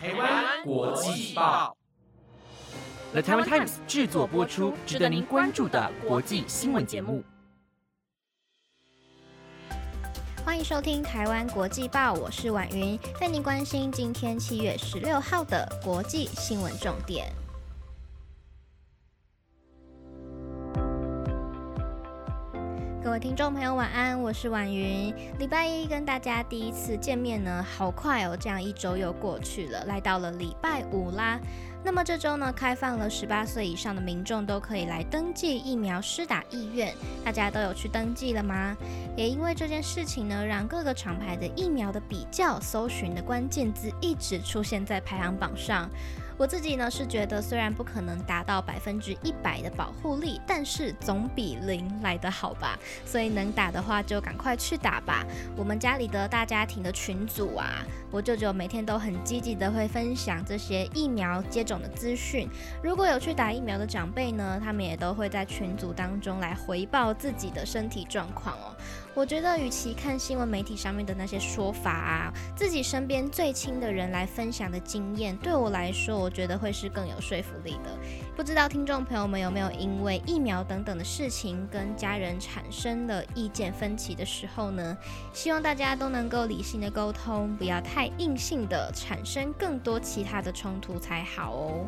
台湾国际报，The Taiwan Times 制作播出，值得您关注的国际新闻节目。欢迎收听台湾国际报，我是婉云，带您关心今天七月十六号的国际新闻重点。听众朋友，晚安，我是婉云。礼拜一跟大家第一次见面呢，好快哦，这样一周又过去了，来到了礼拜五啦。那么这周呢，开放了十八岁以上的民众都可以来登记疫苗施打意愿，大家都有去登记了吗？也因为这件事情呢，让各个厂牌的疫苗的比较搜寻的关键字一直出现在排行榜上。我自己呢是觉得，虽然不可能达到百分之一百的保护力，但是总比零来得好吧。所以能打的话就赶快去打吧。我们家里的大家庭的群组啊，我舅舅每天都很积极的会分享这些疫苗接种的资讯。如果有去打疫苗的长辈呢，他们也都会在群组当中来回报自己的身体状况哦。我觉得，与其看新闻媒体上面的那些说法啊，自己身边最亲的人来分享的经验，对我来说，我觉得会是更有说服力的。不知道听众朋友们有没有因为疫苗等等的事情跟家人产生了意见分歧的时候呢？希望大家都能够理性的沟通，不要太硬性的产生更多其他的冲突才好哦。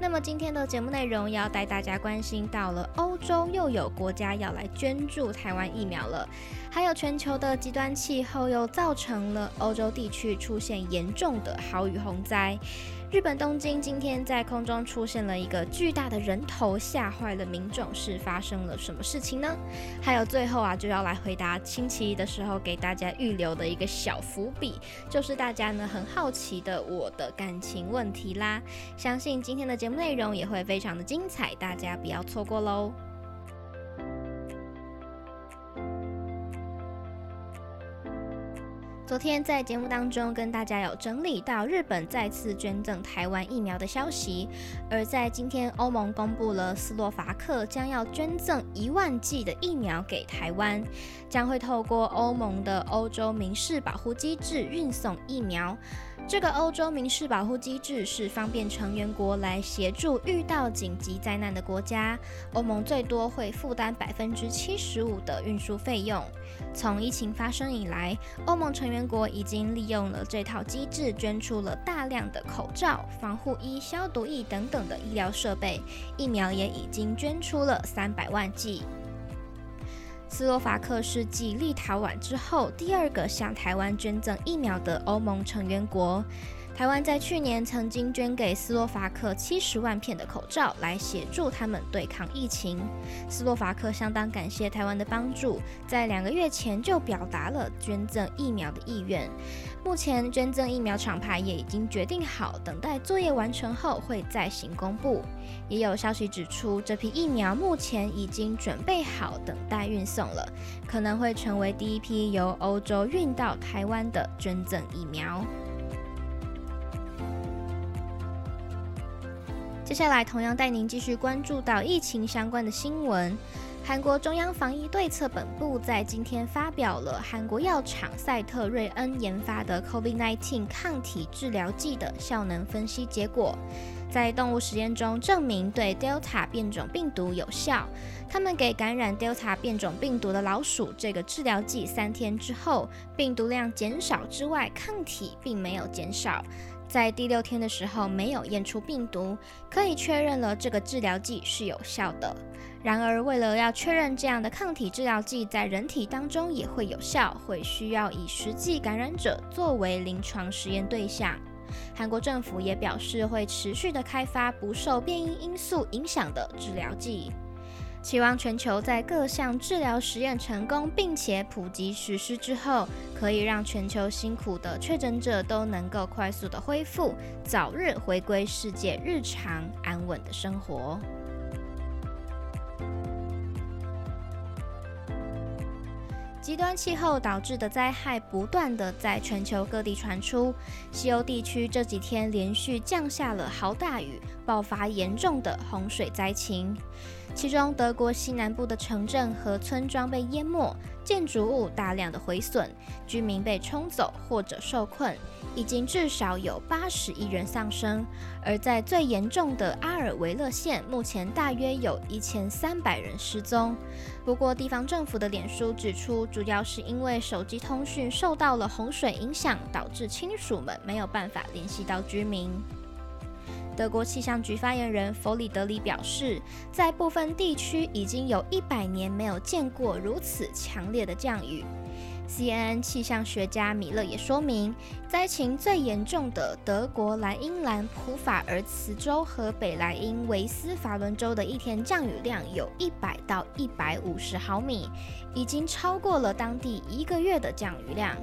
那么今天的节目内容要带大家关心到了欧洲又有国家要来捐助台湾疫苗了，还有全球的极端气候又造成了欧洲地区出现严重的豪雨洪灾。日本东京今天在空中出现了一个巨大的人头，吓坏了民众，是发生了什么事情呢？还有最后啊，就要来回答星期一的时候给大家预留的一个小伏笔，就是大家呢很好奇的我的感情问题啦。相信今天的节目内容也会非常的精彩，大家不要错过喽。昨天在节目当中跟大家有整理到日本再次捐赠台湾疫苗的消息，而在今天欧盟公布了斯洛伐克将要捐赠一万剂的疫苗给台湾，将会透过欧盟的欧洲民事保护机制运送疫苗。这个欧洲民事保护机制是方便成员国来协助遇到紧急灾难的国家，欧盟最多会负担百分之七十五的运输费用。从疫情发生以来，欧盟成员国已经利用了这套机制，捐出了大量的口罩、防护衣、消毒液等等的医疗设备，疫苗也已经捐出了三百万剂。斯洛伐克是继立陶宛之后第二个向台湾捐赠疫苗的欧盟成员国。台湾在去年曾经捐给斯洛伐克七十万片的口罩，来协助他们对抗疫情。斯洛伐克相当感谢台湾的帮助，在两个月前就表达了捐赠疫苗的意愿。目前捐赠疫苗厂牌也已经决定好，等待作业完成后会再行公布。也有消息指出，这批疫苗目前已经准备好，等待运送了，可能会成为第一批由欧洲运到台湾的捐赠疫苗。接下来，同样带您继续关注到疫情相关的新闻。韩国中央防疫对策本部在今天发表了韩国药厂赛特瑞恩研发的 COVID-19 抗体治疗剂的效能分析结果，在动物实验中证明对 Delta 变种病毒有效。他们给感染 Delta 变种病毒的老鼠这个治疗剂三天之后，病毒量减少之外，抗体并没有减少。在第六天的时候没有验出病毒，可以确认了这个治疗剂是有效的。然而，为了要确认这样的抗体治疗剂在人体当中也会有效，会需要以实际感染者作为临床实验对象。韩国政府也表示会持续的开发不受变异因素影响的治疗剂。期望全球在各项治疗实验成功并且普及实施之后，可以让全球辛苦的确诊者都能够快速的恢复，早日回归世界日常安稳的生活。极端气候导致的灾害不断的在全球各地传出，西欧地区这几天连续降下了豪大雨，爆发严重的洪水灾情。其中，德国西南部的城镇和村庄被淹没，建筑物大量的毁损，居民被冲走或者受困，已经至少有八十亿人丧生。而在最严重的阿尔维勒县，目前大约有一千三百人失踪。不过，地方政府的脸书指出，主要是因为手机通讯受到了洪水影响，导致亲属们没有办法联系到居民。德国气象局发言人弗里德里表示，在部分地区已经有一百年没有见过如此强烈的降雨。CNN 气象学家米勒也说明，灾情最严重的德国莱茵兰普法尔茨州和北莱茵维斯法伦州的一天降雨量有一百到一百五十毫米，已经超过了当地一个月的降雨量。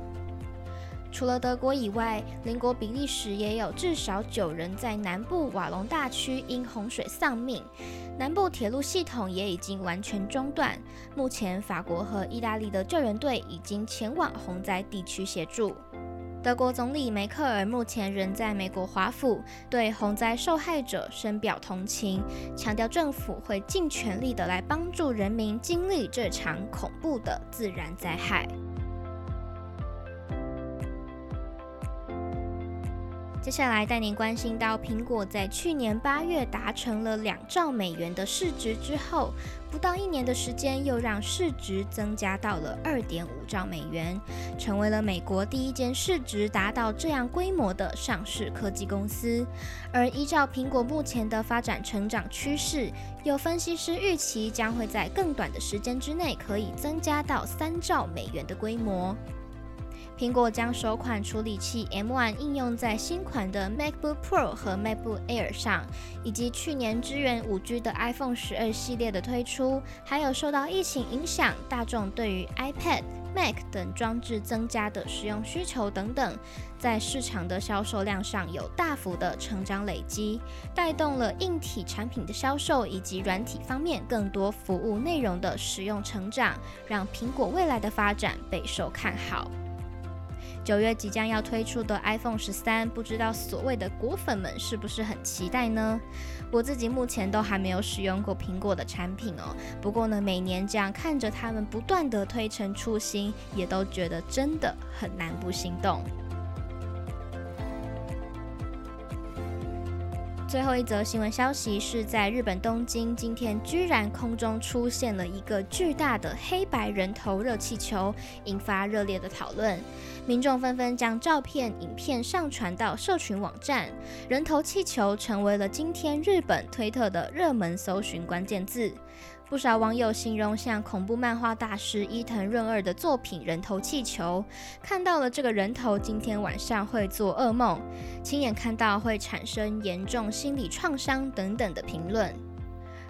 除了德国以外，邻国比利时也有至少九人在南部瓦隆大区因洪水丧命。南部铁路系统也已经完全中断。目前，法国和意大利的救援队已经前往洪灾地区协助。德国总理梅克尔目前仍在美国华府，对洪灾受害者深表同情，强调政府会尽全力的来帮助人民经历这场恐怖的自然灾害。接下来带您关心到，苹果在去年八月达成了两兆美元的市值之后，不到一年的时间，又让市值增加到了二点五兆美元，成为了美国第一间市值达到这样规模的上市科技公司。而依照苹果目前的发展成长趋势，有分析师预期将会在更短的时间之内，可以增加到三兆美元的规模。苹果将首款处理器 M1 应用在新款的 MacBook Pro 和 MacBook Air 上，以及去年支援 5G 的 iPhone 十二系列的推出，还有受到疫情影响，大众对于 iPad、Mac 等装置增加的使用需求等等，在市场的销售量上有大幅的成长累积，带动了硬体产品的销售以及软体方面更多服务内容的使用成长，让苹果未来的发展备受看好。九月即将要推出的 iPhone 十三，不知道所谓的果粉们是不是很期待呢？我自己目前都还没有使用过苹果的产品哦。不过呢，每年这样看着他们不断的推陈出新，也都觉得真的很难不心动。最后一则新闻消息是在日本东京，今天居然空中出现了一个巨大的黑白人头热气球，引发热烈的讨论。民众纷纷将照片、影片上传到社群网站，人头气球成为了今天日本推特的热门搜寻关键字。不少网友形容像恐怖漫画大师伊藤润二的作品《人头气球》，看到了这个人头，今天晚上会做噩梦，亲眼看到会产生严重心理创伤等等的评论。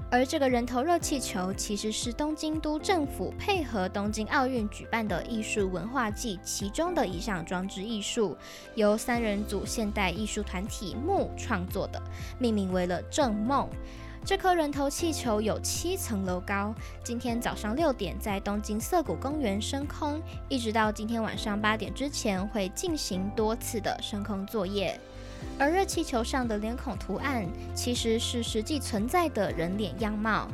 而这个人头热气球其实是东京都政府配合东京奥运举办的艺术文化季其中的一项装置艺术，由三人组现代艺术团体木创作的，命名为了“正梦”。这颗人头气球有七层楼高，今天早上六点在东京涩谷公园升空，一直到今天晚上八点之前会进行多次的升空作业。而热气球上的脸孔图案其实是实际存在的人脸样貌。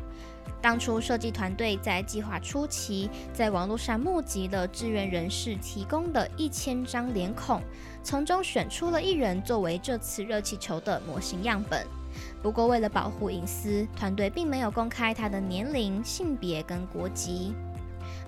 当初设计团队在计划初期，在网络上募集了志愿人士提供的一千张脸孔，从中选出了一人作为这次热气球的模型样本。不过，为了保护隐私，团队并没有公开他的年龄、性别跟国籍。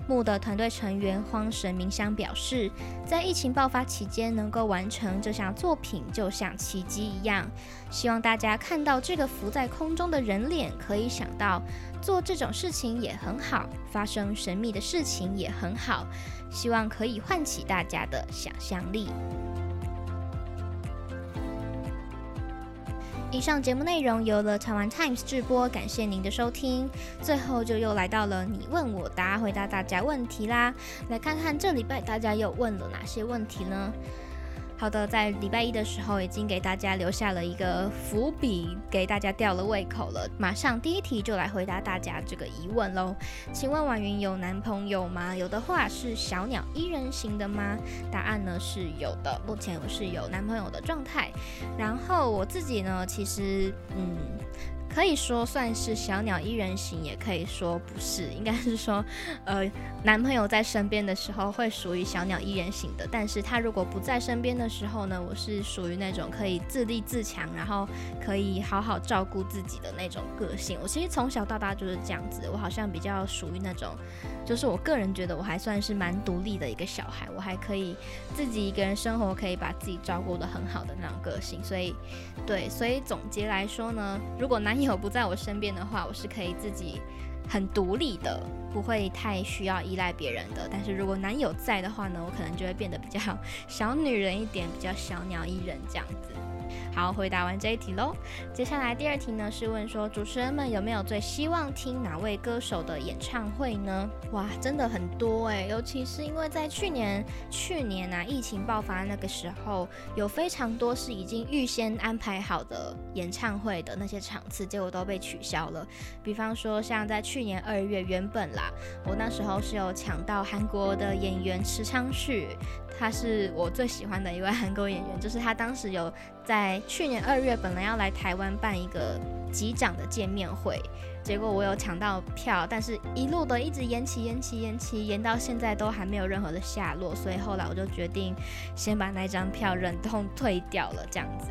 木的团队成员荒神明香表示，在疫情爆发期间能够完成这项作品，就像奇迹一样。希望大家看到这个浮在空中的人脸，可以想到做这种事情也很好，发生神秘的事情也很好。希望可以唤起大家的想象力。以上节目内容由了台湾 Times 直播，感谢您的收听。最后就又来到了你问我答，回答大家问题啦。来看看这礼拜大家又问了哪些问题呢？好的，在礼拜一的时候已经给大家留下了一个伏笔，给大家吊了胃口了。马上第一题就来回答大家这个疑问喽。请问婉云有男朋友吗？有的话是小鸟依人型的吗？答案呢是有的，目前我是有男朋友的状态。然后我自己呢，其实嗯。可以说算是小鸟依人型，也可以说不是，应该是说，呃，男朋友在身边的时候会属于小鸟依人型的，但是他如果不在身边的时候呢，我是属于那种可以自立自强，然后可以好好照顾自己的那种个性。我其实从小到大就是这样子，我好像比较属于那种，就是我个人觉得我还算是蛮独立的一个小孩，我还可以自己一个人生活，可以把自己照顾得很好的那种个性。所以，对，所以总结来说呢，如果男友不在我身边的话，我是可以自己很独立的，不会太需要依赖别人的。但是如果男友在的话呢，我可能就会变得比较 小女人一点，比较小鸟依人这样子。好，回答完这一题喽。接下来第二题呢是问说，主持人们有没有最希望听哪位歌手的演唱会呢？哇，真的很多哎，尤其是因为在去年去年啊疫情爆发那个时候，有非常多是已经预先安排好的演唱会的那些场次，结果都被取消了。比方说像在去年二月，原本啦，我那时候是有抢到韩国的演员池昌旭。他是我最喜欢的一位韩国演员，就是他当时有在去年二月本来要来台湾办一个机长的见面会，结果我有抢到票，但是一路的一直延期、延期、延期，延到现在都还没有任何的下落，所以后来我就决定先把那张票忍痛退掉了，这样子。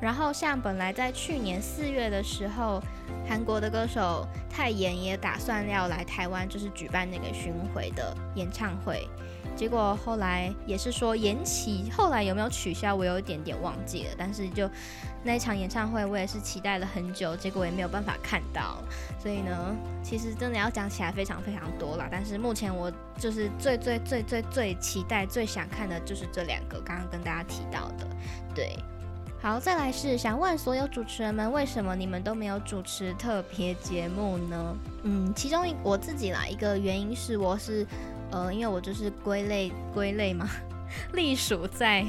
然后像本来在去年四月的时候，韩国的歌手泰妍也打算要来台湾，就是举办那个巡回的演唱会。结果后来也是说延期，后来有没有取消，我有一点点忘记了。但是就那一场演唱会，我也是期待了很久，结果也没有办法看到。所以呢，其实真的要讲起来非常非常多了。但是目前我就是最最最最最期待、最想看的就是这两个，刚刚跟大家提到的。对，好，再来是想问所有主持人们，为什么你们都没有主持特别节目呢？嗯，其中一我自己啦，一个原因是我是。呃，因为我就是归类归类嘛，隶属在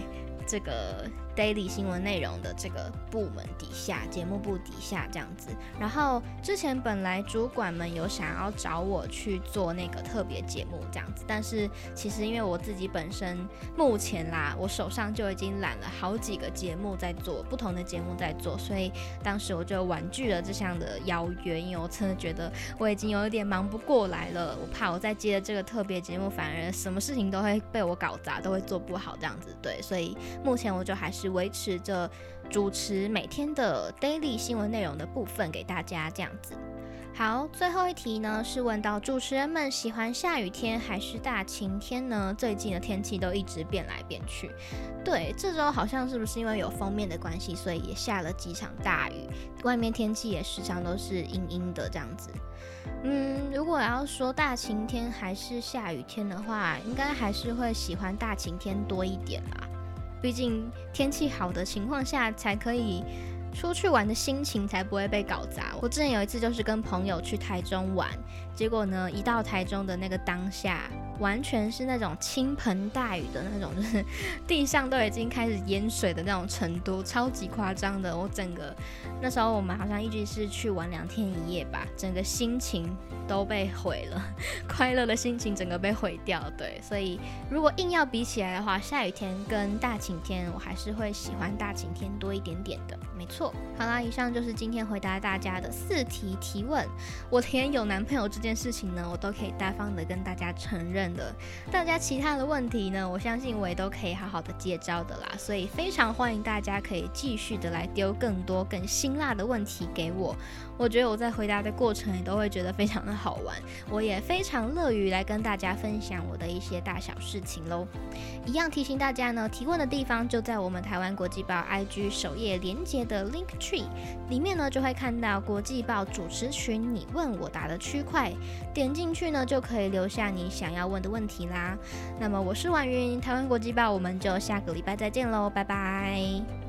这个。Daily 新闻内容的这个部门底下，节目部底下这样子。然后之前本来主管们有想要找我去做那个特别节目这样子，但是其实因为我自己本身目前啦，我手上就已经揽了好几个节目在做，不同的节目在做，所以当时我就婉拒了这项的邀约，因为我真的觉得我已经有一点忙不过来了，我怕我在接了这个特别节目，反而什么事情都会被我搞砸，都会做不好这样子。对，所以目前我就还是。维持着主持每天的 daily 新闻内容的部分给大家这样子。好，最后一题呢是问到主持人们喜欢下雨天还是大晴天呢？最近的天气都一直变来变去。对，这周好像是不是因为有封面的关系，所以也下了几场大雨，外面天气也时常都是阴阴的这样子。嗯，如果要说大晴天还是下雨天的话，应该还是会喜欢大晴天多一点啦。毕竟天气好的情况下，才可以出去玩的心情才不会被搞砸。我之前有一次就是跟朋友去台中玩，结果呢，一到台中的那个当下。完全是那种倾盆大雨的那种，就是地上都已经开始淹水的那种程度，超级夸张的。我整个那时候我们好像一直是去玩两天一夜吧，整个心情都被毁了，快乐的心情整个被毁掉。对，所以如果硬要比起来的话，下雨天跟大晴天，我还是会喜欢大晴天多一点点的。没错。好啦，以上就是今天回答大家的四题提问。我填有男朋友这件事情呢，我都可以大方的跟大家承认。的，大家其他的问题呢，我相信我也都可以好好的接招的啦，所以非常欢迎大家可以继续的来丢更多更辛辣的问题给我。我觉得我在回答的过程也都会觉得非常的好玩，我也非常乐于来跟大家分享我的一些大小事情喽。一样提醒大家呢，提问的地方就在我们台湾国际报 IG 首页连接的 Link Tree 里面呢，就会看到国际报主持群你问我答的区块，点进去呢就可以留下你想要问的问题啦。那么我是婉云，台湾国际报，我们就下个礼拜再见喽，拜拜。